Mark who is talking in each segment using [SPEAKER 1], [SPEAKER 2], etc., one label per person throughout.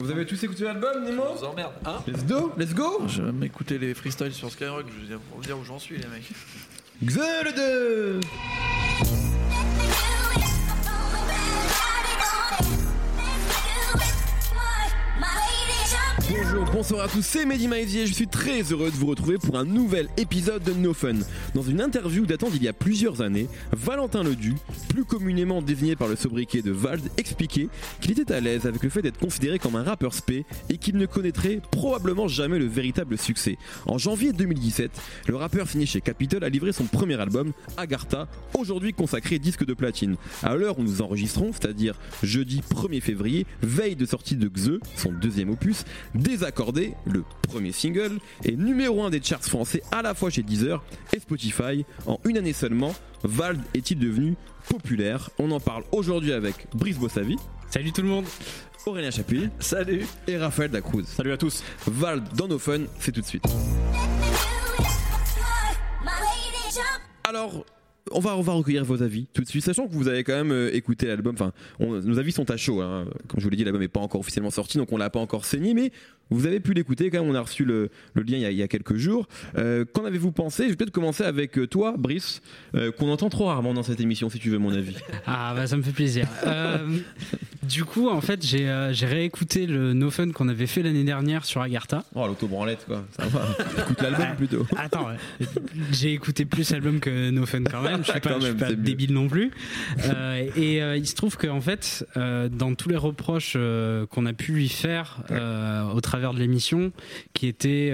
[SPEAKER 1] Vous avez tous écouté l'album, Nemo
[SPEAKER 2] vous emmerde.
[SPEAKER 3] Hein
[SPEAKER 1] Let's go, let's go
[SPEAKER 2] Je vais m'écouter les freestyles sur Skyrock, je veux dire, pour vous dire où j'en suis, les mecs.
[SPEAKER 1] Xel 2 Bonsoir à tous, c'est Mehdi Maizier, je suis très heureux de vous retrouver pour un nouvel épisode de No Fun. Dans une interview datant d'il y a plusieurs années, Valentin Ledu, plus communément désigné par le sobriquet de Vald, expliquait qu'il était à l'aise avec le fait d'être considéré comme un rappeur spé et qu'il ne connaîtrait probablement jamais le véritable succès. En janvier 2017, le rappeur signé chez Capitol a livré son premier album, Agartha, aujourd'hui consacré disque de platine. À l'heure où nous enregistrons, c'est-à-dire jeudi 1er février, veille de sortie de Xe, son deuxième opus, Désaccordé, le premier single, est numéro 1 des charts français à la fois chez Deezer et Spotify. En une année seulement, Vald est-il devenu populaire? On en parle aujourd'hui avec Brice Bossavi,
[SPEAKER 4] Salut tout le monde.
[SPEAKER 1] Aurélien Chapuis.
[SPEAKER 2] Salut.
[SPEAKER 1] Et Raphaël Dacruz.
[SPEAKER 4] Salut à tous.
[SPEAKER 1] Vald dans nos fun, c'est tout de suite. Alors, on va, on va recueillir vos avis tout de suite, sachant que vous avez quand même euh, écouté l'album. Enfin, on- nos avis sont à chaud. hein. Comme je vous l'ai dit, l'album n'est pas encore officiellement sorti, donc on l'a pas encore saigné, mais vous avez pu l'écouter quand même. On a reçu le, le lien il y, a, il y a quelques jours. Euh, Qu'en avez-vous pensé? Je vais peut-être commencer avec euh, toi, Brice, qu'on entend trop rarement dans cette émission, si tu veux mon avis.
[SPEAKER 4] Ah bah ça me fait plaisir. Du coup en fait j'ai euh, j'ai réécouté le No Fun qu'on avait fait l'année dernière sur Agartha.
[SPEAKER 1] Oh, l'autobranlette, quoi. Ça va. Écoute l'album
[SPEAKER 4] Ouais.
[SPEAKER 1] plutôt.
[SPEAKER 4] Attends, j'ai écouté plus l'album que No Fun quand même. Je suis pas,
[SPEAKER 1] Quand
[SPEAKER 4] je suis
[SPEAKER 1] même,
[SPEAKER 4] pas
[SPEAKER 1] mieux.
[SPEAKER 4] débile non plus. Euh, et euh, il se trouve qu'en fait, dans tous les reproches qu'on a pu lui faire au travers de l'émission, qui était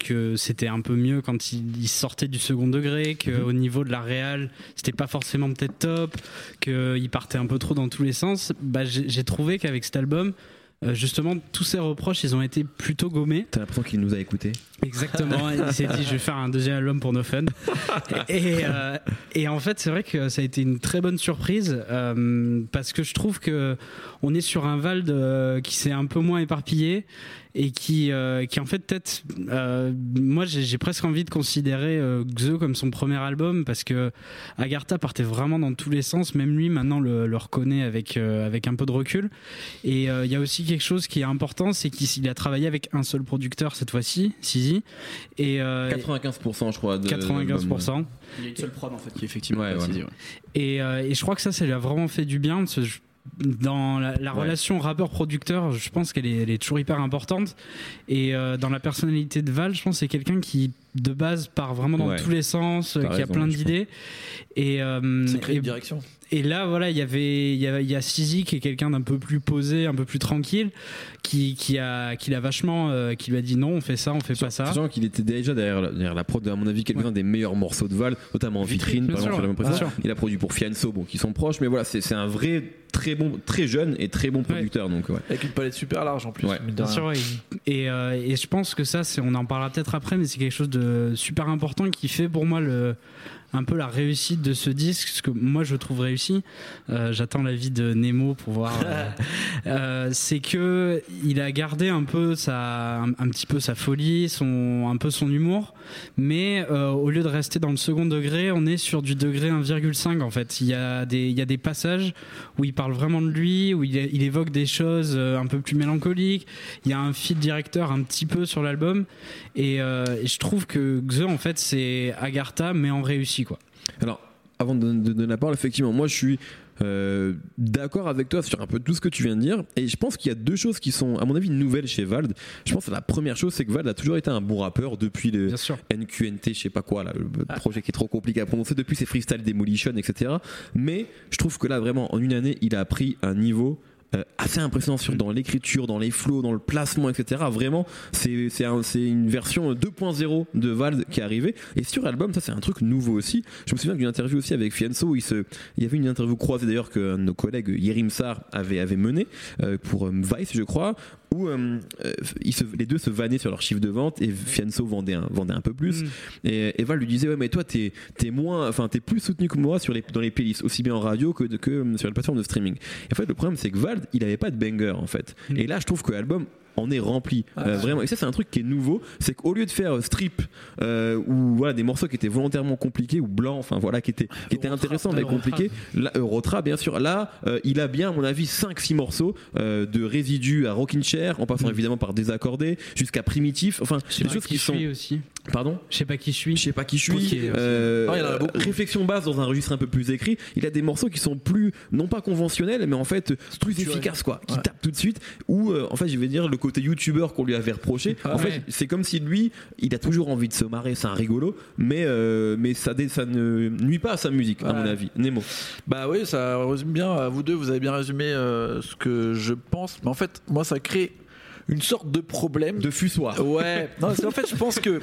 [SPEAKER 4] que c'était un peu mieux quand il, il sortait du second degré, qu'au niveau de la réal, c'était pas forcément peut-être top, qu'il partait un peu trop dans tous les sens. Bah, j'ai j'ai trouvé qu'avec cet album, euh, justement, tous ces reproches, ils ont été plutôt gommés.
[SPEAKER 1] T'as l'impression qu'il nous a écoutés.
[SPEAKER 4] Exactement, il s'est dit je vais faire un deuxième album pour No Fun. Et, euh, et en fait, c'est vrai que ça a été une très bonne surprise euh, parce que je trouve que on est sur un Vald qui s'est un peu moins éparpillé et qui, euh, qui en fait peut-être, euh, moi j'ai presque envie de considérer euh, Xe comme son premier album parce que Agartha partait vraiment dans tous les sens, même lui maintenant le, le reconnaît avec, euh, avec un peu de recul. Et euh, il y a aussi quelque chose qui est important, c'est qu'il il a travaillé avec un seul producteur cette fois-ci, Sizi. Et euh,
[SPEAKER 1] 95% je crois. de- d'album, ouais.
[SPEAKER 4] 95%.
[SPEAKER 3] Il y a une seule prod en fait qui est effectivement
[SPEAKER 1] Ouais, voilà.
[SPEAKER 3] ouais.
[SPEAKER 4] Et, euh, et je crois que ça, ça lui a vraiment fait du bien. parce que je- dans la, la
[SPEAKER 1] Ouais.
[SPEAKER 4] relation rappeur-producteur, je pense qu'elle est, elle est toujours hyper importante. Et euh, dans la personnalité de Val, je pense que c'est quelqu'un qui, de base, part vraiment dans
[SPEAKER 1] Ouais.
[SPEAKER 4] tous les sens, euh, qui a plein d'idées. Et, euh, et-
[SPEAKER 2] une direction.
[SPEAKER 4] et là, voilà, il y avait, il y a, y a Sizi qui est quelqu'un d'un peu plus posé, un peu plus tranquille, qui, qui a, qui l'a vachement, euh, qui lui a dit non, on fait ça, on fait pas ça.
[SPEAKER 1] Sachant qu'il était déjà derrière, la- derrière la prod, à mon avis, quelques-uns des meilleurs morceaux de Val, notamment en vitrine, par exemple, précédent.
[SPEAKER 4] sûr.
[SPEAKER 1] Il a produit pour Fianso, bon, qui sont proches, mais voilà, c'est c'est un vrai, très bon, très jeune et très bon producteur, donc ouais.
[SPEAKER 2] Avec une palette super large en plus.
[SPEAKER 1] Ouais.
[SPEAKER 4] Bien sûr, ouais. et, euh, et je pense que ça, c'est, on en parlera peut-être après, mais c'est quelque chose de super important qui fait pour moi le, un peu la réussite de ce disque, ce que moi je trouve réussi. Euh, j'attends l'avis de Nemo pour voir. euh, euh, c'est que il a gardé un peu sa, un, un petit peu sa folie, son, un peu son humour, mais euh, au lieu de rester dans le second degré, on est sur du degré 1,5 en fait. Il y a des, il y a des passages où il parle vraiment de lui, où il, il évoque des choses un peu plus mélancoliques. Il y a un fil directeur un petit peu sur l'album, et, et je trouve que Xe en fait c'est Agartha mais en réussi quoi.
[SPEAKER 1] Alors, avant de, de donner la parole, effectivement, moi je suis euh, d'accord avec toi sur un peu tout ce que tu viens de dire. Et je pense qu'il y a deux choses qui sont, à mon avis, nouvelles chez Vald. Je pense que la première chose, c'est que Vald a toujours été un bon rappeur depuis le. NQNT, je sais pas quoi, là, le projet qui est trop compliqué à prononcer, depuis ses freestyle Demolition, etc. Mais je trouve que là, vraiment, en une année, il a pris un niveau. Euh, assez impressionnant sur dans l'écriture, dans les flows, dans le placement, etc. Vraiment, c'est un- une version 2.0 de Vald qui est arrivée. Et sur l'album, ça c'est un truc nouveau aussi. Je me souviens d'une interview aussi avec Fianso où il se, il y avait une interview croisée d'ailleurs que nos collègues Yerim Sar avait avait menée euh, pour euh, Vice, je crois, où euh, euh, ils se- les deux se vannaient sur leur chiffre de vente et Fianso vendait un, vendait un peu plus.
[SPEAKER 4] Mm.
[SPEAKER 1] Et Eva lui disait ouais mais toi t'es es moins, enfin t'es plus soutenu que moi sur les dans les playlists aussi bien en radio que de- que sur la plateforme de streaming. Et en fait le problème c'est que Vald il avait pas de banger en fait.
[SPEAKER 4] Mm.
[SPEAKER 1] Et là je trouve que l'album en est rempli.
[SPEAKER 2] Ah,
[SPEAKER 1] Euh, vraiment. Et ça, c'est un truc qui est nouveau. C'est qu'au lieu de faire euh, strip euh, ou voilà des morceaux qui étaient volontairement compliqués ou blancs, enfin voilà, qui étaient qui étaient intéressants mais compliqués. Là, Eurotrap, bien sûr. Là, euh, il a bien, à mon avis, 5-6 morceaux de résidus à Rockin' Chair, en passant évidemment par désaccordé, jusqu'à primitif. Enfin, des choses
[SPEAKER 4] qui
[SPEAKER 1] sont.
[SPEAKER 4] aussi.
[SPEAKER 1] Pardon.
[SPEAKER 4] Je sais pas qui je suis.
[SPEAKER 1] Je sais pas qui je suis.
[SPEAKER 4] Ok.
[SPEAKER 1] Euh,
[SPEAKER 2] Ah, il y en a beaucoup.
[SPEAKER 1] réflexion basse dans un registre un peu plus écrit. Il a des morceaux qui sont plus, non pas conventionnels, mais en fait plus efficaces, quoi. Qui
[SPEAKER 2] Ouais.
[SPEAKER 1] tapent tout de suite. Ou euh, en fait, je vais dire le côté youtubeur qu'on lui avait reproché.
[SPEAKER 2] Ah
[SPEAKER 1] en fait, c'est comme si lui, il a toujours envie de se marrer. C'est un rigolo, mais euh, mais ça, ne nuit pas à sa musique, à mon avis. Nemo.
[SPEAKER 2] Bah oui, ça résume bien. euh, Vous deux, vous avez bien résumé euh, ce que je pense. Mais en fait, moi, ça crée une sorte de problème.
[SPEAKER 1] De fussoir.
[SPEAKER 2] Ouais. Non, en fait, je pense que.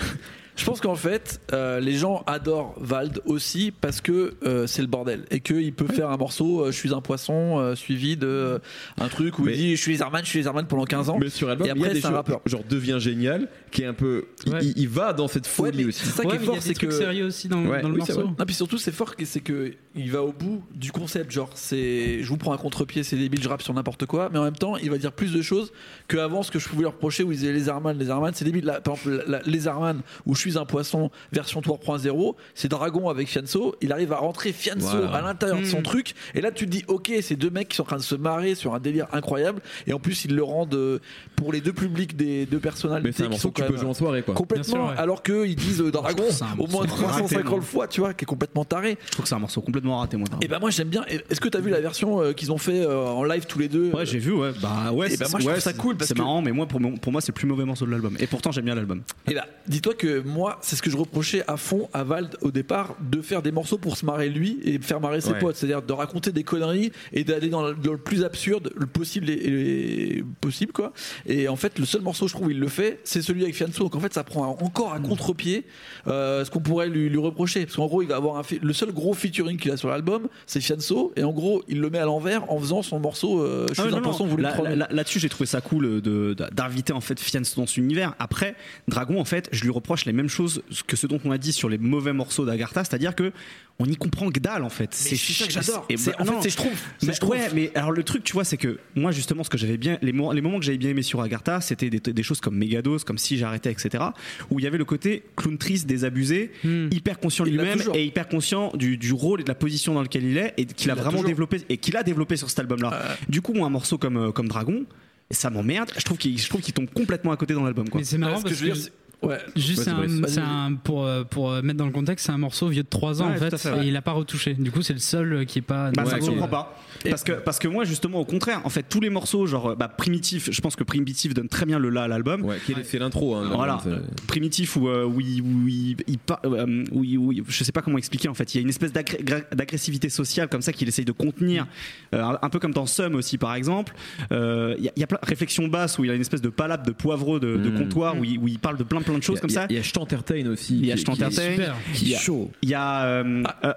[SPEAKER 2] Je pense qu'en fait, euh, les gens adorent Vald aussi parce que euh, c'est le bordel et qu'il peut faire un morceau euh, Je suis un poisson euh, suivi de euh, un truc où
[SPEAKER 1] Mais-
[SPEAKER 2] il dit Je suis Lizardman, je suis Lizardman pendant 15 ans.
[SPEAKER 1] Mais sur album,
[SPEAKER 2] Et
[SPEAKER 1] il y a
[SPEAKER 2] après,
[SPEAKER 1] des
[SPEAKER 2] c'est un
[SPEAKER 1] choses,
[SPEAKER 2] rappeur.
[SPEAKER 1] genre devient génial, qui est un peu, il-
[SPEAKER 4] Ouais.
[SPEAKER 1] il, il va dans cette
[SPEAKER 2] Ouais,
[SPEAKER 1] folie
[SPEAKER 2] mais
[SPEAKER 1] aussi.
[SPEAKER 2] c'est ça
[SPEAKER 4] Ouais,
[SPEAKER 2] qui est fort, c'est que.
[SPEAKER 4] sérieux aussi dans,
[SPEAKER 1] Ouais,
[SPEAKER 4] dans le
[SPEAKER 1] oui,
[SPEAKER 4] morceau.
[SPEAKER 2] Non, puis surtout, c'est fort, c'est que il va au bout du concept. Genre, c'est, je vous prends un contre-pied, c'est débile, je rappe sur n'importe quoi, mais en même temps, il va dire plus de choses qu'avant ce que je pouvais leur reprocher où ils disaient les Arman, les Arman, c'est débile. Là, par exemple, la- les Arman où je suis un poisson version 3.0, c'est Dragon avec Fianso. Il arrive à rentrer Fianso
[SPEAKER 1] Voilà.
[SPEAKER 2] à l'intérieur de son
[SPEAKER 4] Mm.
[SPEAKER 2] truc, et là, tu te dis, ok, c'est deux mecs qui sont en train de se marrer sur un délire incroyable, et en plus, ils le rendent euh, pour les deux publics des deux personnalités
[SPEAKER 1] Mais c'est un
[SPEAKER 2] qui
[SPEAKER 1] morceau
[SPEAKER 2] sont
[SPEAKER 1] que tu peux jouer en soirée, quoi.
[SPEAKER 2] Complètement,
[SPEAKER 4] Bien sûr, ouais.
[SPEAKER 2] alors qu'ils disent euh, Dragon au moins
[SPEAKER 3] morceau raté,
[SPEAKER 2] 350
[SPEAKER 3] moi.
[SPEAKER 2] fois, tu vois, qui est complètement taré.
[SPEAKER 3] Je trouve que c'est un morceau complètement raté, moi.
[SPEAKER 2] Et ben moi j'aime bien. Est-ce que t'as vu la version euh, qu'ils ont fait euh, en live tous les deux
[SPEAKER 3] Ouais, j'ai vu, ouais. Bah ouais,
[SPEAKER 2] Et ben
[SPEAKER 3] c'est-
[SPEAKER 2] moi, je
[SPEAKER 3] ouais,
[SPEAKER 2] ça cool
[SPEAKER 3] C'est
[SPEAKER 2] que-
[SPEAKER 3] marrant, mais moi, pour, moi, c'est le plus mauvais morceau de l'album. Et pourtant, j'aime bien l'album.
[SPEAKER 2] Et bah dis-toi que moi c'est ce que je reprochais à fond à Vald au départ de faire des morceaux pour se marrer lui et faire marrer ses
[SPEAKER 1] Ouais.
[SPEAKER 2] potes, c'est-à-dire de raconter des conneries et d'aller dans, le- plus absurde, le possible et, et- possible quoi. Et en fait le seul morceau je trouve où il le fait, c'est celui avec Fianso. Donc en fait ça prend encore à contre-pied euh, ce qu'on pourrait lui, lui reprocher parce qu'en gros il va avoir un le seul gros featuring qu'il a sur l'album, c'est Fianso et en gros il le met à l'envers en faisant son morceau euh, Je suis
[SPEAKER 3] Ah
[SPEAKER 2] un
[SPEAKER 3] non, non. Là- là- Là-dessus, j'ai trouvé ça cool euh, d'inviter en fait Fianso dans son univers. Après, Dragon, en fait, je lui reproche les mêmes choses que ce dont on a dit sur les mauvais morceaux d'Agartha, c'est-à-dire que on y comprend que dalle en fait.
[SPEAKER 2] c'est ça que j'adore.
[SPEAKER 3] et
[SPEAKER 2] C'est-
[SPEAKER 3] bah,
[SPEAKER 2] en fait,
[SPEAKER 3] non.
[SPEAKER 2] c'est je trouve.
[SPEAKER 3] Mais,
[SPEAKER 2] je trouve.
[SPEAKER 3] ouais, mais alors le truc, tu vois, c'est que moi justement, ce que j'avais bien, les, mo- les moments que j'avais bien aimé sur Agartha, c'était des, des choses comme Megadose, comme Si j'arrêtais, etc. Où il y avait le côté clown triste, désabusé,
[SPEAKER 4] Hmm.
[SPEAKER 3] hyper conscient lui-même et hyper conscient du, du rôle et de la position dans lequel il est et qu'il
[SPEAKER 2] Il
[SPEAKER 3] a vraiment
[SPEAKER 2] toujours.
[SPEAKER 3] développé et qu'il a développé sur cet album-là. Du coup, moi, un morceau comme euh, comme Dragon, ça m'emmerde. Je trouve qu'il je trouve qu'il tombe complètement à côté dans l'album. quoi.
[SPEAKER 4] Mais c'est marrant
[SPEAKER 2] ce que
[SPEAKER 4] parce
[SPEAKER 2] je veux
[SPEAKER 4] que,
[SPEAKER 2] dire, ouais.
[SPEAKER 4] juste
[SPEAKER 1] Ouais,
[SPEAKER 4] c'est
[SPEAKER 1] c'est
[SPEAKER 4] un,
[SPEAKER 1] vrai.
[SPEAKER 4] c'est un- pour euh, pour euh, mettre dans le contexte, c'est un morceau vieux de 3 ans
[SPEAKER 3] Ouais,
[SPEAKER 4] en fait, et il a pas retouché. Du coup, c'est le seul euh, qui est pas.
[SPEAKER 3] Bah, ça me surprend pas. Parce que, parce que moi, justement, au contraire, en fait, tous les morceaux, genre bah, Primitif, je pense que Primitif donne très bien le là à l'album.
[SPEAKER 1] Ouais, c'est l'intro. Hein,
[SPEAKER 3] Voilà, primitif où, euh, il- où il- je sais pas comment expliquer en fait. Il y a une espèce d'agressivité sociale comme ça qu'il essaye de contenir, euh, un- peu comme dans Sum aussi par exemple. Euh, Il y, a- y a plein réflexion basse où il a une espèce de palabre de poivreau de, de
[SPEAKER 1] Mm.
[SPEAKER 3] comptoir où il, où il parle de plein plein de choses comme
[SPEAKER 1] il y a-
[SPEAKER 3] ça.
[SPEAKER 1] Il y a Je t'entertain aussi.
[SPEAKER 3] Il y a Je t'entertain.
[SPEAKER 1] Qui
[SPEAKER 3] Il y
[SPEAKER 1] est
[SPEAKER 3] a-
[SPEAKER 1] chaud.
[SPEAKER 3] Il y a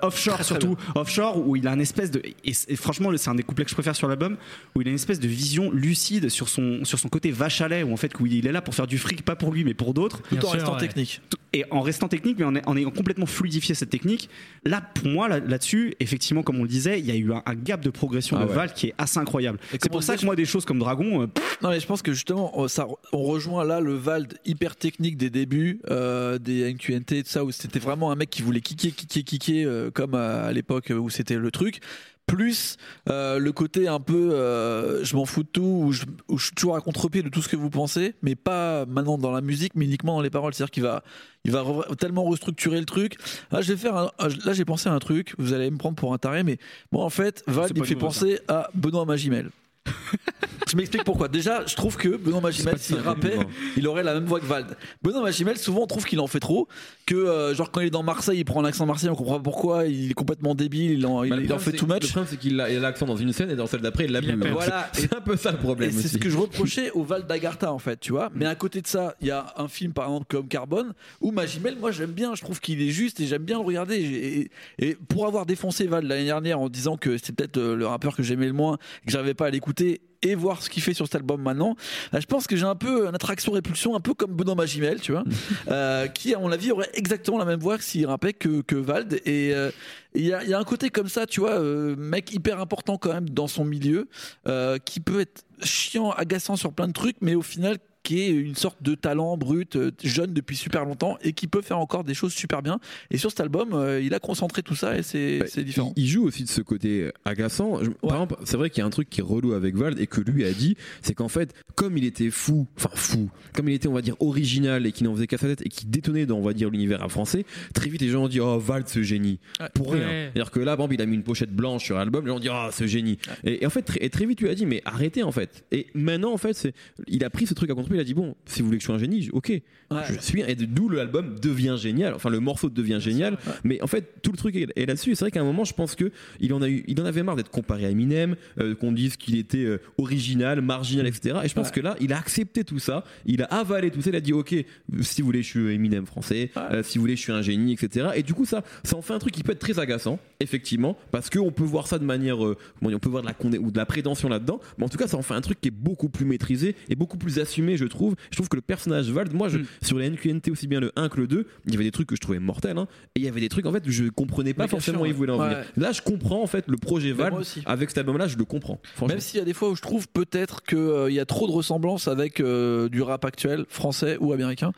[SPEAKER 3] Offshore
[SPEAKER 2] très
[SPEAKER 3] surtout, Offshore où il a un espèce de et, franchement c'est un des couplets que je préfère sur l'album où il a une espèce de vision lucide sur son sur son côté vache à lait où en fait où il est là pour faire du fric pas pour lui mais pour d'autres
[SPEAKER 2] Tout en restant
[SPEAKER 4] ouais.
[SPEAKER 2] technique.
[SPEAKER 3] Et en restant technique, mais en, en ayant complètement fluidifié cette technique. Là, pour moi, là- là-dessus, effectivement, comme on le disait, il y a eu un, un gap de progression
[SPEAKER 1] Ah
[SPEAKER 3] de
[SPEAKER 1] ouais.
[SPEAKER 3] Val qui est assez incroyable. C'est pour ça que moi, des choses comme Dragon, euh,
[SPEAKER 2] Non mais je pense que justement on- ça, on rejoint là le Vald hyper technique des débuts euh, des NQNT tout ça où c'était vraiment un mec qui voulait kicker kicker kicker euh, comme à, à l'époque où c'était le truc plus euh, le côté un peu euh, je m'en fous de tout où je, où je suis toujours à contre-pied de tout ce que vous pensez mais pas maintenant dans la musique mais uniquement dans les paroles. C'est-à-dire qu'il va il va re- tellement restructurer le truc. Là je vais faire un- là j'ai pensé à un truc vous allez me prendre pour un taré mais moi en fait il
[SPEAKER 3] pas
[SPEAKER 2] fait penser à Benoît Magimel je m'explique pourquoi. Déjà, je trouve que Benoît Magimel, s'il
[SPEAKER 1] si
[SPEAKER 2] rappait, il aurait la même voix que Vald. Benoît Magimel, souvent, on trouve qu'il en fait trop. Que, euh, genre, quand il est dans Marseille, il prend un accent marseillais, on comprend pas pourquoi. Il est complètement débile, il en, il,
[SPEAKER 1] Bah, le
[SPEAKER 2] il en
[SPEAKER 1] problème,
[SPEAKER 2] fait too
[SPEAKER 1] Le
[SPEAKER 2] much.
[SPEAKER 1] problème, c'est qu'il a l'accent dans une scène et dans celle d'après, il l'a plus.
[SPEAKER 2] Voilà.
[SPEAKER 1] C'est un peu ça le
[SPEAKER 2] Et
[SPEAKER 1] problème
[SPEAKER 2] c'est ce que je reprochais au Val d'Agartha en fait, tu vois. Mais à côté de ça, il y a un film par exemple comme Carbone où Magimel, moi j'aime bien, je trouve qu'il est juste et j'aime bien le regarder. Et, et- et pour avoir défoncé Val l'année dernière en disant que c'était peut-être euh, le rappeur que j'aimais le moins, que j'arrivais pas à l'écouter et voir ce qu'il fait sur cet album maintenant, là, je pense que j'ai un peu une attraction-répulsion, un peu comme Benoît Magimel, tu vois, euh, qui à mon avis aurait exactement la même voix s'il que, que Vald. Et euh, il y, a, il y a un côté comme ça, tu vois, euh, mec hyper important quand même dans son milieu, euh, qui peut être chiant, agaçant sur plein de trucs, mais au final qui est une sorte de talent brut, euh, jeune depuis super longtemps et qui peut faire encore des choses super bien. Et sur cet album, euh, il a concentré tout ça et c'est
[SPEAKER 1] Bah,
[SPEAKER 2] différent.
[SPEAKER 1] Il, il joue aussi de ce côté agaçant. Je- Par exemple, c'est vrai qu'il y a un truc qui est relou avec Vald et que lui a dit, c'est qu'en fait, comme il était fou, enfin fou, comme il était, on va dire, original et qu'il n'en faisait qu'à sa tête et qui détonnait dans, on va dire, l'univers français, très vite les gens ont dit, oh, Vald, ce génie.
[SPEAKER 2] Ouais.
[SPEAKER 1] Pour rien.
[SPEAKER 4] Ouais.
[SPEAKER 1] C'est-à-dire que là, exemple, il a mis une pochette blanche sur l'album, les gens ont dit, oh, ce génie. Et, et en fait, très, et très vite, tu as dit, mais arrêtez, en fait. Et maintenant, en fait, c'est, il a pris ce truc à contre il a dit, bon, si vous voulez que je sois un génie, ok,
[SPEAKER 2] Ouais.
[SPEAKER 1] je suis, et d'où l'album devient génial, enfin, le morceau devient génial. Mais en fait, tout le truc est, là-dessus. Et C'est vrai qu'à un moment, je pense que il en a eu, il en avait marre d'être comparé à Eminem, euh, qu'on dise qu'il était euh, original, marginal, etc. Et je pense
[SPEAKER 2] Ouais.
[SPEAKER 1] que là, il a accepté tout ça, il a avalé tout ça, il a dit, ok, si vous voulez, je suis Eminem français, euh, si vous voulez, je suis un génie, etc. Et du coup, ça, ça en fait un truc qui peut être très agaçant, effectivement, parce qu'on peut voir ça de manière, on peut voir de la condé- ou de la prétention là-dedans. Mais en tout cas, ça en fait un truc qui est beaucoup plus maîtrisé et beaucoup plus assumé, je trouve. Je trouve que le personnage Vald, moi, je,
[SPEAKER 2] Mm.
[SPEAKER 1] sur les NQNT aussi bien le 1 que le 2, il y avait des trucs que je trouvais mortels, hein, et il y avait des trucs en fait je comprenais pas
[SPEAKER 2] Mais
[SPEAKER 1] forcément où il voulait en
[SPEAKER 2] ouais.
[SPEAKER 1] venir. Là, je comprends en fait le projet Vald avec cet album-là, je le comprends.
[SPEAKER 2] Même s'il y a des fois où je trouve peut-être qu'il y a trop de ressemblances avec euh, du rap actuel, français ou américain.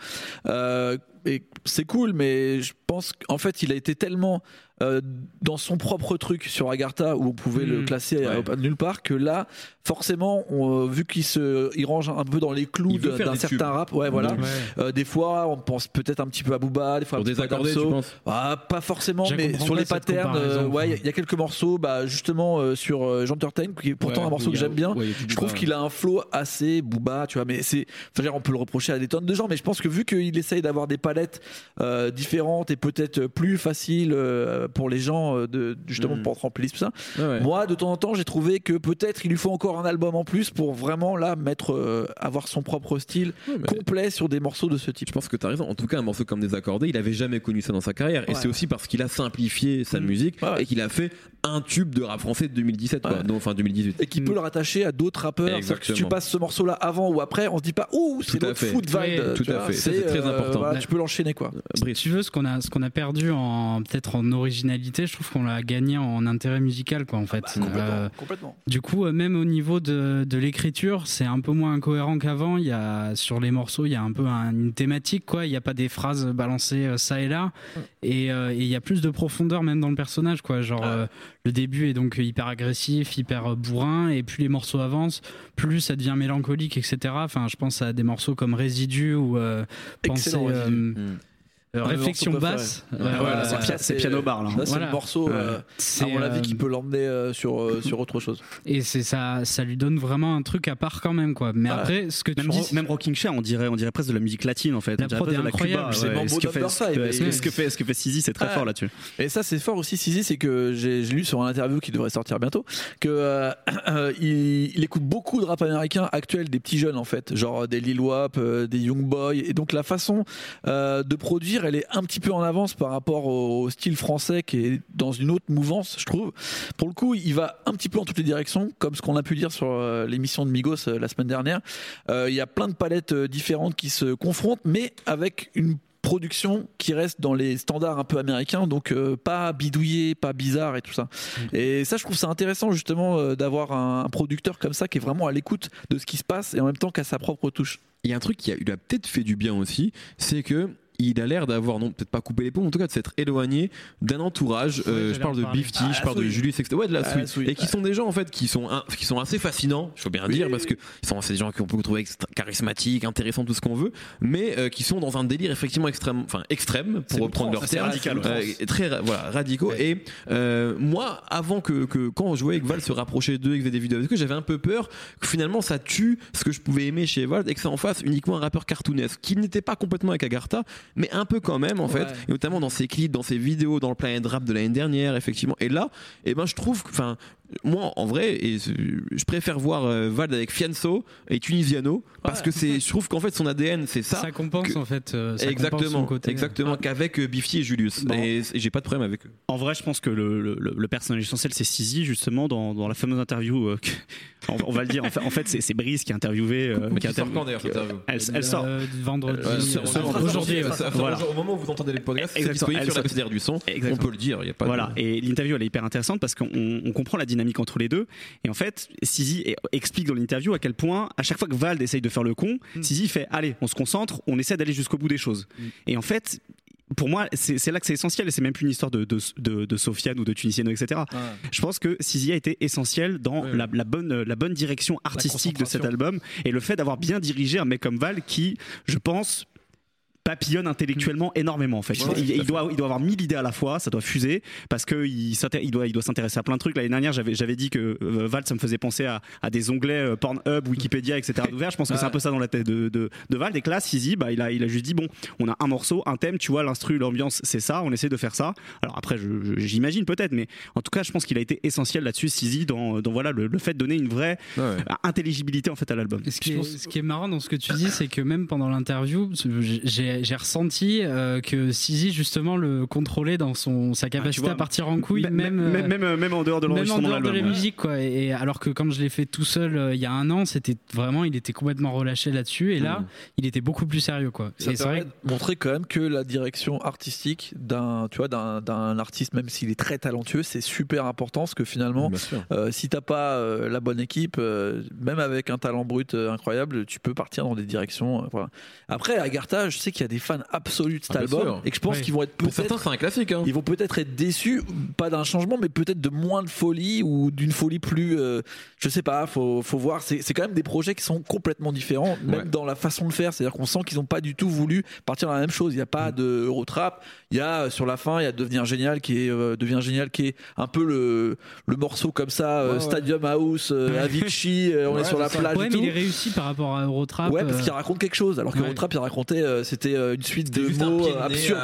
[SPEAKER 2] Euh, et c'est cool, mais je pense qu'en fait, il a été tellement euh, dans son propre truc sur Agartha où on pouvait le
[SPEAKER 4] Mhm.
[SPEAKER 2] classer
[SPEAKER 1] Ouais.
[SPEAKER 2] à, à nulle part que là, forcément, on, euh, vu qu'il se, il range un peu dans les clous d'un
[SPEAKER 1] des
[SPEAKER 2] certain
[SPEAKER 1] tubes.
[SPEAKER 2] rap. Ouais, voilà.
[SPEAKER 4] Ouais.
[SPEAKER 2] Euh, des fois, on pense peut-être un petit peu à Booba, des fois un
[SPEAKER 1] Pour
[SPEAKER 2] petit peu à Damso. Ah, pas forcément, mais sur les patterns, euh, ouais, il y a- y, quelques morceaux, bah, justement euh, sur euh, J'Entertain, qui est pourtant
[SPEAKER 3] Ouais,
[SPEAKER 2] un morceau que j'aime bien. Je trouve qu'il a un flow assez Booba, tu vois, mais c'est, on peut le reprocher à des tonnes de gens, mais je pense que vu qu'il essaye d'avoir des palettes euh, différentes et peut-être plus faciles euh, pour les gens euh, de justement
[SPEAKER 1] Mhm.
[SPEAKER 2] pour remplir tout ça.
[SPEAKER 1] Ouais.
[SPEAKER 2] Moi, de temps en temps, j'ai trouvé que peut-être il lui faut encore un album en plus pour vraiment là mettre, euh, avoir son propre style
[SPEAKER 1] Ouais,
[SPEAKER 2] complet sur des morceaux de ce type.
[SPEAKER 1] Je pense que tu as raison. En tout cas, un morceau comme Désaccordé, il avait jamais connu ça dans sa carrière. Et c'est aussi parce qu'il a simplifié sa
[SPEAKER 2] Mm.
[SPEAKER 1] musique et qu'il a fait un tube de rap français de 2017, quoi.
[SPEAKER 2] Ouais.
[SPEAKER 1] Donc, enfin 2018.
[SPEAKER 2] et qui peut le rattacher à d'autres rappeurs. Que Si tu passes ce morceau-là avant ou après, on se dit pas ouh, c'est de
[SPEAKER 4] Ouais,
[SPEAKER 2] Vald.
[SPEAKER 1] tout à fait. C'est très important.
[SPEAKER 2] voilà, tu peux l'enchaîner quoi.
[SPEAKER 4] Si
[SPEAKER 1] Brice.
[SPEAKER 4] tu veux, ce qu'on a, ce qu'on a perdu en peut-être en originalité, je trouve qu'on l'a gagné en intérêt musical, quoi, en fait.
[SPEAKER 2] complètement.
[SPEAKER 4] Euh,
[SPEAKER 2] complètement.
[SPEAKER 4] du coup, euh, même au niveau de, de l'écriture, c'est un peu moins incohérent qu'avant. Il y a sur les morceaux, il y a un peu un- une thématique, quoi. Il n'y a pas des phrases balancées euh, ça et là, et euh, et il y a plus de profondeur même dans le personnage, quoi. Genre
[SPEAKER 2] Ouais.
[SPEAKER 4] euh, le début est donc hyper agressif, hyper euh, bourrin, et plus les morceaux avancent, plus ça devient mélancolique, etc. Enfin, je pense à des morceaux comme Résidu ou penser, Euh, euh, Réflexion basse. Euh,
[SPEAKER 3] c'est piano bar là.
[SPEAKER 2] C'est
[SPEAKER 4] Voilà.
[SPEAKER 2] le morceau, euh,
[SPEAKER 4] c'est,
[SPEAKER 2] à mon avis,
[SPEAKER 4] euh,
[SPEAKER 2] qui peut l'emmener euh, sur, euh, sur autre chose.
[SPEAKER 4] Et c'est ça, ça lui donne vraiment un truc à part quand même, quoi. Mais après, ce que tu
[SPEAKER 3] Même,
[SPEAKER 4] dis,
[SPEAKER 3] même Rocking Chair, on dirait, on dirait presque de la musique latine en fait.
[SPEAKER 4] La prod est incroyable,
[SPEAKER 3] Cuba.
[SPEAKER 2] c'est
[SPEAKER 3] ce que fait, ce que- fait, ce que fait Sizi, c'est très fort là-dessus.
[SPEAKER 2] Et ça, c'est fort aussi, Sizi, c'est que j'ai j'ai lu sur un interview qui devrait sortir bientôt que euh, euh, il, il écoute beaucoup de rap américain actuel des petits jeunes en fait, genre des Lil Wap, euh, des Young Boy, et donc la façon euh, de produire, elle est un petit peu en avance par rapport au, style français qui est dans une autre mouvance, je trouve. Pour le coup, il va un petit peu en toutes les directions, comme ce qu'on a pu dire sur euh, l'émission de Migos euh, la semaine dernière. Euh, Il y a plein de palettes différentes qui se confrontent, mais avec une production qui reste dans les standards un peu américains, donc euh, pas bidouillé, pas bizarre et tout ça. Et ça, je trouve ça intéressant justement euh, d'avoir un, un producteur comme ça qui est vraiment à l'écoute de ce qui se passe et en même temps qui a sa propre touche.
[SPEAKER 1] Il y a un truc qui a, lui a peut-être fait du bien aussi, c'est que il a l'air d'avoir, non, peut-être pas coupé les ponts, mais en tout cas de s'être éloigné d'un entourage. euh, je parle de. Bifty,
[SPEAKER 2] Ah,
[SPEAKER 1] je parle de. Julius, etc. Ouais, de la
[SPEAKER 2] Ah,
[SPEAKER 1] souille, Et qui
[SPEAKER 2] ouais.
[SPEAKER 1] sont des gens en fait qui sont, un- qui sont assez fascinants, il faut bien
[SPEAKER 2] Oui,
[SPEAKER 1] dire,
[SPEAKER 2] oui,
[SPEAKER 1] parce que ils sont c'est des gens qu'on peut trouver charismatiques, intéressants, tout ce qu'on veut, mais euh, qui sont dans un délire effectivement extrême, enfin extrême pour reprendre leur terme,
[SPEAKER 2] radical,
[SPEAKER 1] euh, très voilà radicaux. Et euh, moi, avant que, que quand je voyais que Val se rapprochait d'eux et que faisait des vidéos avec eux, j'avais un peu peur que finalement ça tue ce que je pouvais aimer chez Val et que ça en fasse uniquement un rappeur cartoonesque qui n'était pas complètement avec Agartha, mais un peu quand même en fait,
[SPEAKER 2] Ouais.
[SPEAKER 1] et notamment dans ses clips, dans ses vidéos, dans le Planet Rap de l'année dernière, effectivement. Et là, eh ben, je trouve, que- enfin, moi, en vrai, et je préfère voir euh, Vald avec Fianso et Tunisiano parce que c'est, je trouve qu'en fait son ADN c'est ça.
[SPEAKER 4] ça, compense
[SPEAKER 1] que-
[SPEAKER 4] en fait. euh, ça compense
[SPEAKER 1] exactement,
[SPEAKER 4] son côté.
[SPEAKER 1] exactement, qu'avec euh, Bifty et Julius.
[SPEAKER 3] Bon.
[SPEAKER 1] Et, et j'ai pas de problème avec eux.
[SPEAKER 3] En vrai, je pense que le, le- le personnage essentiel, c'est Sizi, justement, dans, dans la fameuse interview. euh, que- on, on va le dire, en fait, en fait c'est, c'est Brice qui a interviewé. euh, qui a interviewé-
[SPEAKER 1] d'ailleurs cette interview
[SPEAKER 3] elle, elle sort.
[SPEAKER 4] Euh, vendredi. Euh, aujourd'hui.
[SPEAKER 3] Voilà.
[SPEAKER 1] Au moment où vous entendez les podcasts, c'est disponible
[SPEAKER 3] Elle
[SPEAKER 1] sur la du son. On peut le dire, il y a pas.
[SPEAKER 3] Voilà, et l'interview elle est hyper intéressante parce qu'on on comprend la dynamique entre les deux. Et en fait, Sizi explique dans l'interview à quel point, à chaque fois que Vald essaye de faire le con,
[SPEAKER 2] Mm.
[SPEAKER 3] Sizi fait Allez, on se concentre, on essaie d'aller jusqu'au bout des choses. Et en fait, pour moi, c'est là que c'est essentiel et c'est même plus une histoire de, de, de, de Sofiane ou de Tunisienne, etc. Je pense que Sizi a été essentiel dans
[SPEAKER 1] Ouais, ouais.
[SPEAKER 3] La, la bonne, la bonne direction artistique de cet album et le fait d'avoir bien dirigé un mec comme Val qui, je pense, papillonne intellectuellement énormément en fait.
[SPEAKER 1] Ouais,
[SPEAKER 3] il, doit, il doit avoir mille idées à la fois, ça doit fuser parce que il, doit, il doit s'intéresser à plein de trucs. L'année dernière, j'avais, j'avais dit que euh, Val, ça me faisait penser à, à des onglets euh, Pornhub, Wikipédia, etc. Ouvert. Je pense que c'est un peu ça dans la tête de, de, de Val. Et que là, Sizi, bah, il a, il a juste dit bon, on a un morceau, un thème, tu vois, l'instru, l'ambiance, c'est ça. On essaie de faire ça. Alors après, j'imagine peut-être, mais en tout cas, je pense qu'il a été essentiel là-dessus, Sizi, dans, dans voilà le, le fait de donner une vraie
[SPEAKER 1] ouais.
[SPEAKER 3] intelligibilité en fait à l'album.
[SPEAKER 4] Ce qui est marrant dans ce que tu dis, c'est que même pendant l'interview, j'ai j'ai ressenti euh, que Sizi justement le contrôlait dans son sa capacité
[SPEAKER 3] vois,
[SPEAKER 4] à partir en couille,
[SPEAKER 3] même,
[SPEAKER 4] même, euh,
[SPEAKER 3] même, même, en dehors de
[SPEAKER 4] même en
[SPEAKER 3] l'enregistrement de
[SPEAKER 4] dehors de la musique quoi. Et, et alors que quand je l'ai fait tout seul euh, il y a un an, c'était vraiment, il était complètement relâché là-dessus. Et là,
[SPEAKER 1] Mhm.
[SPEAKER 4] il était beaucoup plus sérieux quoi.
[SPEAKER 2] Ça
[SPEAKER 4] et c'est
[SPEAKER 2] permet
[SPEAKER 4] vrai.
[SPEAKER 2] de montrer quand même que la direction artistique d'un, tu vois, d'un, d'un artiste, même s'il est très talentueux, c'est super important parce que finalement, euh, si t'as pas euh, la bonne équipe, euh, même avec un talent brut euh, incroyable, tu peux partir dans des directions. euh, voilà. Après, Agartha, je sais qu'il y a des fans absolus de cet
[SPEAKER 1] Ah,
[SPEAKER 2] album et que je pense
[SPEAKER 4] Oui.
[SPEAKER 2] qu'ils vont être peut-être
[SPEAKER 1] certains, c'est un classique. Hein.
[SPEAKER 2] ils vont peut-être être déçus, pas d'un changement, mais peut-être de moins de folie ou d'une folie plus. euh, je sais pas, faut, faut voir. C'est c'est quand même des projets qui sont complètement différents, même
[SPEAKER 1] Ouais.
[SPEAKER 2] dans la façon de faire. C'est-à-dire qu'on sent qu'ils n'ont pas du tout voulu partir dans la même chose. Il n'y a pas de Eurotrap. Il y a euh, sur la fin, il y a Devenir Génial qui est, euh, Devient Génial qui est un peu le, le morceau comme ça, euh,
[SPEAKER 1] Ouais, ouais.
[SPEAKER 2] Stadium House, euh, Avicii, on
[SPEAKER 1] Ouais,
[SPEAKER 2] est sur la
[SPEAKER 1] ça.
[SPEAKER 2] plage
[SPEAKER 4] Ouais,
[SPEAKER 2] et
[SPEAKER 4] mais
[SPEAKER 2] tout.
[SPEAKER 4] il est réussi par rapport à Eurotrap.
[SPEAKER 2] Ouais, parce qu'il raconte quelque chose. Alors que
[SPEAKER 4] ouais.
[SPEAKER 2] Eurotrap, il racontait, euh, c'était une suite de mots euh, absurdes.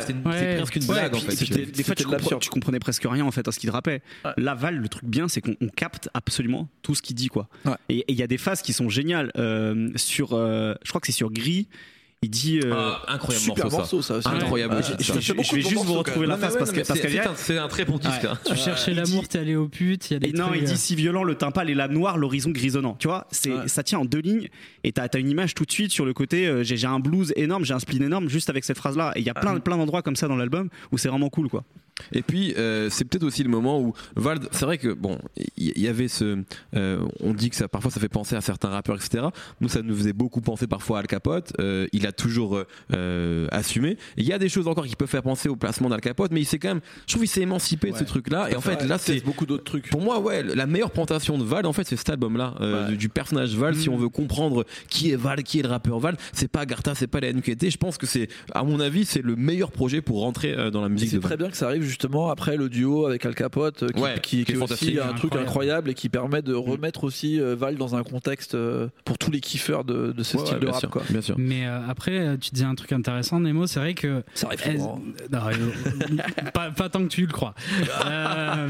[SPEAKER 1] C'était presque une
[SPEAKER 3] Ouais,
[SPEAKER 1] blague en fait.
[SPEAKER 3] c'était- des fois,
[SPEAKER 2] c'était
[SPEAKER 3] tu,
[SPEAKER 2] de
[SPEAKER 3] compre-
[SPEAKER 2] l'absurde.
[SPEAKER 3] tu comprenais presque rien en fait à ce qu'il rappait.
[SPEAKER 2] Ouais.
[SPEAKER 3] Là, Val, le truc bien, c'est qu'on on capte absolument tout ce qu'il dit quoi. Et il y a des phases qui sont géniales euh, sur, euh, je crois que c'est sur Gris. Il dit. euh,
[SPEAKER 1] Ah, incroyable
[SPEAKER 2] Super
[SPEAKER 1] morceau, ça.
[SPEAKER 2] morceau, ça aussi.
[SPEAKER 1] Incroyable.
[SPEAKER 2] Ouais.
[SPEAKER 1] ça.
[SPEAKER 3] je, je- vais juste vous retrouver la
[SPEAKER 1] mais
[SPEAKER 3] parce que
[SPEAKER 1] c'est- un- C'est un très bon disque. hein.
[SPEAKER 4] Tu cherchais l'amour,
[SPEAKER 3] dit-
[SPEAKER 4] t'es allé au putes. Il y a des
[SPEAKER 3] Et non,
[SPEAKER 4] trucs,
[SPEAKER 3] il
[SPEAKER 4] euh,
[SPEAKER 3] dit si violent le tympan et la noire, l'horizon grisonnant. Tu vois, c'est
[SPEAKER 2] Ouais.
[SPEAKER 3] ça tient en deux lignes et t'as as une image tout de suite sur le côté. euh, j'ai j'ai un blues énorme, j'ai un spleen énorme juste avec cette phrase là. Et il y a plein plein d'endroits comme ça dans l'album où c'est vraiment cool quoi.
[SPEAKER 1] Et puis, euh, c'est peut-être aussi le moment où Vald, c'est vrai que bon, il y, y avait ce, euh, on dit que ça, parfois ça fait penser à certains rappeurs, etc. Nous, ça nous faisait beaucoup penser parfois à Al Capote. Euh, il a toujours euh, euh, assumé. Il y a des choses encore qui peuvent faire penser au placement d'Al Capote, mais il s'est quand même, je trouve, il s'est émancipé de ce truc-là. Et en fait, là,
[SPEAKER 2] c'est beaucoup d'autres trucs.
[SPEAKER 1] pour moi, ouais, la meilleure présentation de Val, en fait, c'est cet album-là, euh,
[SPEAKER 2] Ouais.
[SPEAKER 1] du, du personnage Val. Si
[SPEAKER 3] Mm.
[SPEAKER 1] on veut comprendre qui est Val, qui est le rappeur Val, c'est pas Gartha, c'est pas la NQT. Je pense que c'est, à mon avis, c'est le meilleur projet pour rentrer euh, dans la musique
[SPEAKER 2] c'est très bien que ça arrive justement après le duo avec Al Capote, euh, qui,
[SPEAKER 1] Ouais,
[SPEAKER 2] qui,
[SPEAKER 1] qui
[SPEAKER 2] qui
[SPEAKER 1] est fantastique,
[SPEAKER 2] aussi un truc
[SPEAKER 4] incroyable.
[SPEAKER 2] incroyable et qui permet de remettre aussi euh, Val dans un contexte euh, pour tous les kiffeurs de, de ce
[SPEAKER 1] Ouais,
[SPEAKER 2] style
[SPEAKER 1] ouais,
[SPEAKER 2] de
[SPEAKER 1] bien
[SPEAKER 2] rap.
[SPEAKER 1] sûr,
[SPEAKER 2] Quoi.
[SPEAKER 1] bien sûr.
[SPEAKER 4] Mais euh, après, euh, tu disais un truc intéressant, Nemo. C'est vrai que
[SPEAKER 2] Ça arrive souvent.
[SPEAKER 4] Non, euh, pas, pas tant que tu le crois. Euh,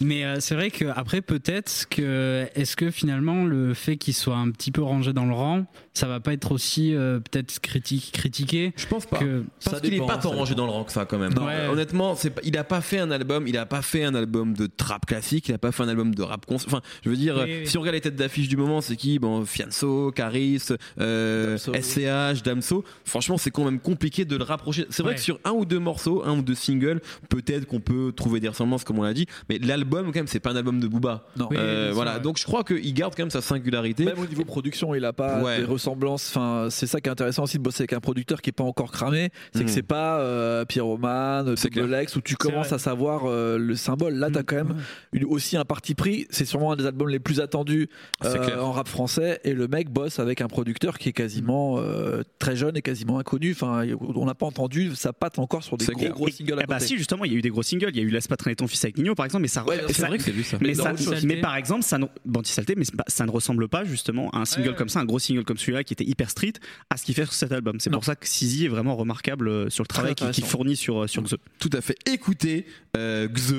[SPEAKER 4] mais euh, c'est vrai que après peut-être que est-ce que finalement le fait qu'il soit un petit peu rangé dans le rang, ça va pas être aussi euh, peut-être critique, critiqué
[SPEAKER 1] Je pense pas.
[SPEAKER 4] que
[SPEAKER 1] Parce
[SPEAKER 2] Ça
[SPEAKER 1] qu'il est
[SPEAKER 2] dépend,
[SPEAKER 1] pas
[SPEAKER 2] ça
[SPEAKER 1] tant rangé dans le rang que ça quand même.
[SPEAKER 4] Non. Ouais.
[SPEAKER 1] Honnêtement, c'est pas- il a pas fait un album, il a pas fait un album de trap classique, il a pas fait un album de rap cons. Enfin, je veux dire,
[SPEAKER 4] Oui,
[SPEAKER 1] euh,
[SPEAKER 4] oui.
[SPEAKER 1] si on regarde les têtes d'affiche du moment, c'est qui? Bon, Fianso, Caris, euh,
[SPEAKER 2] Damso.
[SPEAKER 1] SCH, Damso. Franchement, c'est quand même compliqué de le rapprocher. C'est vrai
[SPEAKER 4] Ouais.
[SPEAKER 1] que sur un ou deux morceaux, un ou deux singles, peut-être qu'on peut trouver des ressemblances, comme on l'a dit. Mais l'album, quand même, c'est pas un album de Booba.
[SPEAKER 2] Non.
[SPEAKER 4] Oui,
[SPEAKER 1] Euh, voilà. Donc, je crois qu'il garde quand même sa singularité.
[SPEAKER 2] Même au niveau production, il a pas
[SPEAKER 1] Ouais.
[SPEAKER 2] des ressemblances. Enfin, c'est ça qui est intéressant aussi de bosser avec un producteur qui est pas encore cramé. C'est que
[SPEAKER 1] Mhm.
[SPEAKER 2] c'est pas euh, Pyroman,
[SPEAKER 1] C'est
[SPEAKER 2] Double X où tu commences
[SPEAKER 4] vrai.
[SPEAKER 2] à savoir euh, le symbole. Là, t'as
[SPEAKER 4] Mhm.
[SPEAKER 2] quand même une- aussi un parti pris. C'est sûrement un des albums les plus attendus euh, en rap français. Et le mec bosse avec un producteur qui est quasiment euh, très jeune et quasiment inconnu. Enfin, on n'a pas entendu sa patte encore sur des
[SPEAKER 1] C'est
[SPEAKER 2] gros, gros
[SPEAKER 3] Et-
[SPEAKER 2] singles à
[SPEAKER 3] eh bah
[SPEAKER 2] côté.
[SPEAKER 3] si justement, il y a eu des gros singles. Il y a eu Laisse pas traîner ton fils avec Nino par exemple, mais ça.
[SPEAKER 2] Ouais,
[SPEAKER 1] c'est vrai que c'est lui ça.
[SPEAKER 3] Mais, ça- par exemple, ça ne, bon, saleté, mais ça ne ressemble pas justement à un single
[SPEAKER 4] Ouais.
[SPEAKER 3] comme ça, un gros single comme celui-là qui était hyper street, à ce qu'il fait sur cet album. C'est pour ça que Sizi est vraiment remarquable sur le travail qu'il fournit sur, sur Xe.
[SPEAKER 1] Tout à fait. Écoutez, euh, Xe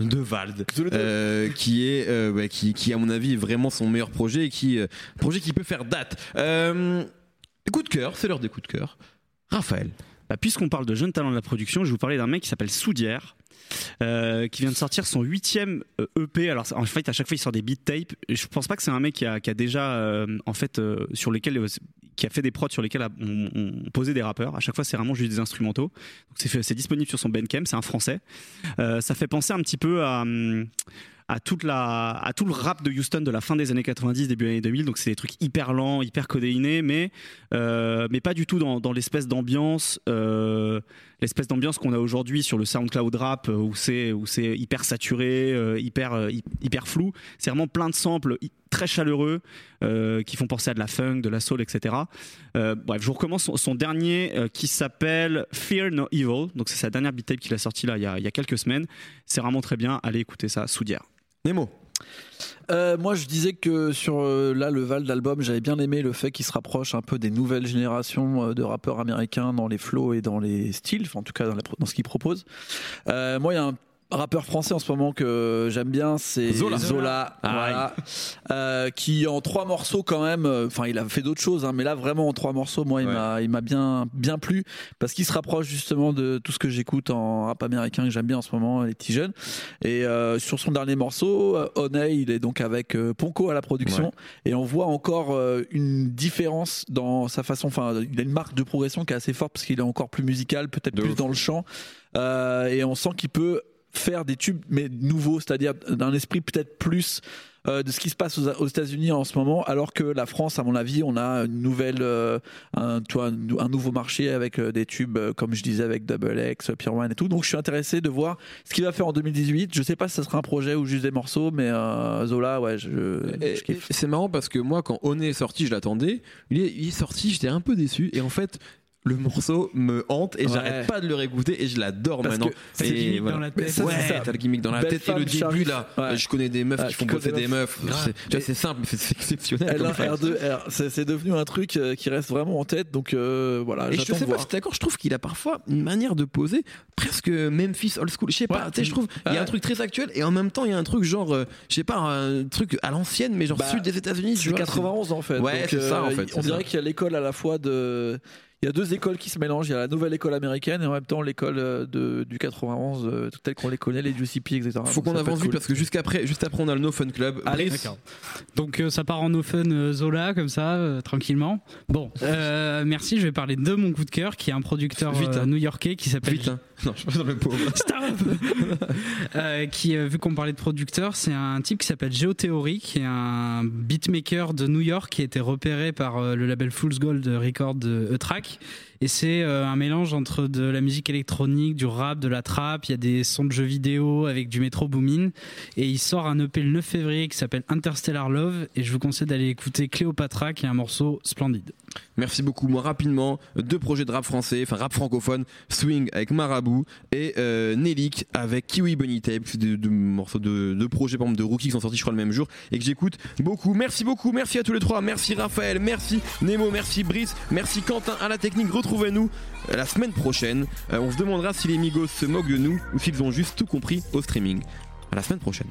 [SPEAKER 1] de Vald, euh, qui est, euh, ouais, qui, qui à mon avis est vraiment son meilleur projet et qui, euh, projet qui peut faire date. Euh, coup de cœur, c'est l'heure des coups de cœur. Raphaël.
[SPEAKER 3] Bah, Puisqu'on parle de jeunes talents de la production, je vais vous parler d'un mec qui s'appelle Soudière. euh, qui vient de sortir son huitième euh, EP. Alors en fait, à chaque fois, il sort des beat tapes. Je pense pas que c'est un mec qui a, qui a déjà, euh, en fait, euh, sur lesquels, euh, qui a fait des prods sur lesquels on, posait des rappeurs. À chaque fois, c'est vraiment juste des instrumentaux. C'est disponible sur son Bandcamp. C'est un français. Euh, ça fait penser un petit peu à. hum, à tout le rap de Houston de la fin des années 90 début années 2000 donc c'est des trucs hyper lents hyper codéinés mais euh, mais pas du tout dans, l'espèce d'ambiance euh, l'espèce d'ambiance qu'on a aujourd'hui sur le SoundCloud rap où c'est où c'est hyper saturé hyper hy- hyper flou c'est vraiment plein de samples très chaleureux euh, qui font penser à de la funk de la soul etc Euh, bref je vous recommande son, son dernier euh, qui s'appelle Fear No Evil. Donc c'est sa dernière beat tape qu'il a sorti là il y a, il y a quelques semaines. C'est vraiment très bien. Allez écouter ça Soudière.
[SPEAKER 1] Nemo.
[SPEAKER 2] Euh, moi, je disais que sur euh, là le Val d'album, j'avais bien aimé le fait qu'il se rapproche un peu des nouvelles générations euh, de rappeurs américains dans les flows et dans les styles, enfin, en tout cas dans, la pro- dans ce qu'ils proposent. Euh, moi, il y a un rappeur français en ce moment que j'aime bien, c'est
[SPEAKER 1] Zola.
[SPEAKER 2] Zola, voilà. Euh, qui en trois morceaux quand même, euh, enfin il a fait d'autres choses, hein, mais là vraiment en trois morceaux, moi il
[SPEAKER 1] Ouais.
[SPEAKER 2] m'a il m'a bien bien plu parce qu'il se rapproche justement de tout ce que j'écoute en rap américain que j'aime bien en ce moment, les petits jeunes. Et euh, sur son dernier morceau, Honey, il est donc avec Ponko à la production et on voit encore une différence dans sa façon. Enfin, il a une marque de progression qui est assez forte parce qu'il est encore plus musical, peut-être plus
[SPEAKER 1] ouf.
[SPEAKER 2] dans le chant, Euh, et on sent qu'il peut faire des tubes mais nouveaux, c'est-à-dire d'un esprit peut-être plus euh, de ce qui se passe aux, aux États-Unis en ce moment, alors que la France, à mon avis, on a une nouvelle, euh, un, nouveau marché avec euh, des tubes, comme je disais, avec Double X, Pure One et tout. Donc, je suis intéressé de voir ce qu'il va faire en 2018. Je sais pas si ça sera un projet ou juste des morceaux, mais Zola, ouais, je, kiffe.
[SPEAKER 1] C'est marrant parce que moi, quand On est sorti, je l'attendais. Il est sorti, j'étais un peu déçu. Et en fait, le morceau me hante et
[SPEAKER 2] Ouais.
[SPEAKER 1] j'arrête pas de le réécouter et je l'adore maintenant.
[SPEAKER 4] c'est
[SPEAKER 1] Et
[SPEAKER 4] le gimmick
[SPEAKER 1] voilà.
[SPEAKER 4] dans la tête.
[SPEAKER 1] Ouais, t'as le gimmick dans la
[SPEAKER 2] Belle
[SPEAKER 1] tête et le début là.
[SPEAKER 2] Ouais.
[SPEAKER 1] Je connais des meufs
[SPEAKER 2] Ah,
[SPEAKER 1] qui font bosser
[SPEAKER 2] des
[SPEAKER 1] meufs. C'est- Tu vois, c'est simple, mais c'est exceptionnel. comme
[SPEAKER 2] L1,
[SPEAKER 1] phrase.
[SPEAKER 2] R2, R, c'est devenu un truc euh, qui reste vraiment en tête, donc euh, voilà,
[SPEAKER 1] Et je sais pas
[SPEAKER 2] voir.
[SPEAKER 1] si t'es d'accord, je trouve qu'il a parfois une manière de poser presque Memphis old school. Je sais pas, tu sais, je trouve il y a un truc très actuel et en même temps il y a un truc genre, euh, je sais pas, un truc à l'ancienne, mais genre
[SPEAKER 2] Bah,
[SPEAKER 1] sud des États-Unis.
[SPEAKER 2] C'est
[SPEAKER 1] vois,
[SPEAKER 2] 91 en fait.
[SPEAKER 1] Ouais, c'est ça, en fait,
[SPEAKER 2] On dirait qu'il y a l'école à la fois de. Il y a deux écoles qui se mélangent. Il y a la nouvelle école américaine et en même temps l'école euh, de, du 91, euh, telle qu'on les connaît, les Juicy P, etc.
[SPEAKER 1] Faut
[SPEAKER 2] Donc,
[SPEAKER 1] qu'on avance vite
[SPEAKER 2] cool.
[SPEAKER 1] parce que jusqu'après, juste après on a le No Fun Club.
[SPEAKER 2] Allez.
[SPEAKER 4] Donc euh, ça part en no fun euh, Zola comme ça euh, tranquillement. Bon, euh, merci. Je vais parler de mon coup de cœur qui est un producteur
[SPEAKER 1] Vite, hein.
[SPEAKER 4] euh, new-yorkais qui s'appelle
[SPEAKER 1] vite. hein. Non, je suis pas dans le pauvre.
[SPEAKER 4] Stop Euh, qui, euh, vu qu'on parlait de producteur, c'est un type qui s'appelle Geotheory, qui est un beatmaker de New York qui a été repéré par euh, le label Fool's Gold Record de E-Track. like Et c'est euh, un mélange entre de la musique électronique, du rap, de la trap. Il y a des sons de jeux vidéo avec du métro boomin. Et il sort un EP le 9 février qui s'appelle Interstellar Love. Et je vous conseille d'aller écouter Cléopatra, qui est un morceau splendide.
[SPEAKER 1] Merci beaucoup. Moi, rapidement, deux projets de rap français, enfin rap francophone, Swing avec Marabout et euh, avec Kiwi Bunny Tape. Deux, deux morceaux de projets, par exemple, de Rookie qui sont sortis, je crois, le même jour et que j'écoute beaucoup. Merci beaucoup. Merci à tous les trois. Merci Raphaël. Merci Nemo. Merci Brice. Merci Quentin à la technique. Retrouvez-nous la semaine prochaine. Euh, on se demandera si les Migos se moquent de nous ou s'ils ont juste tout compris au streaming. À la semaine prochaine.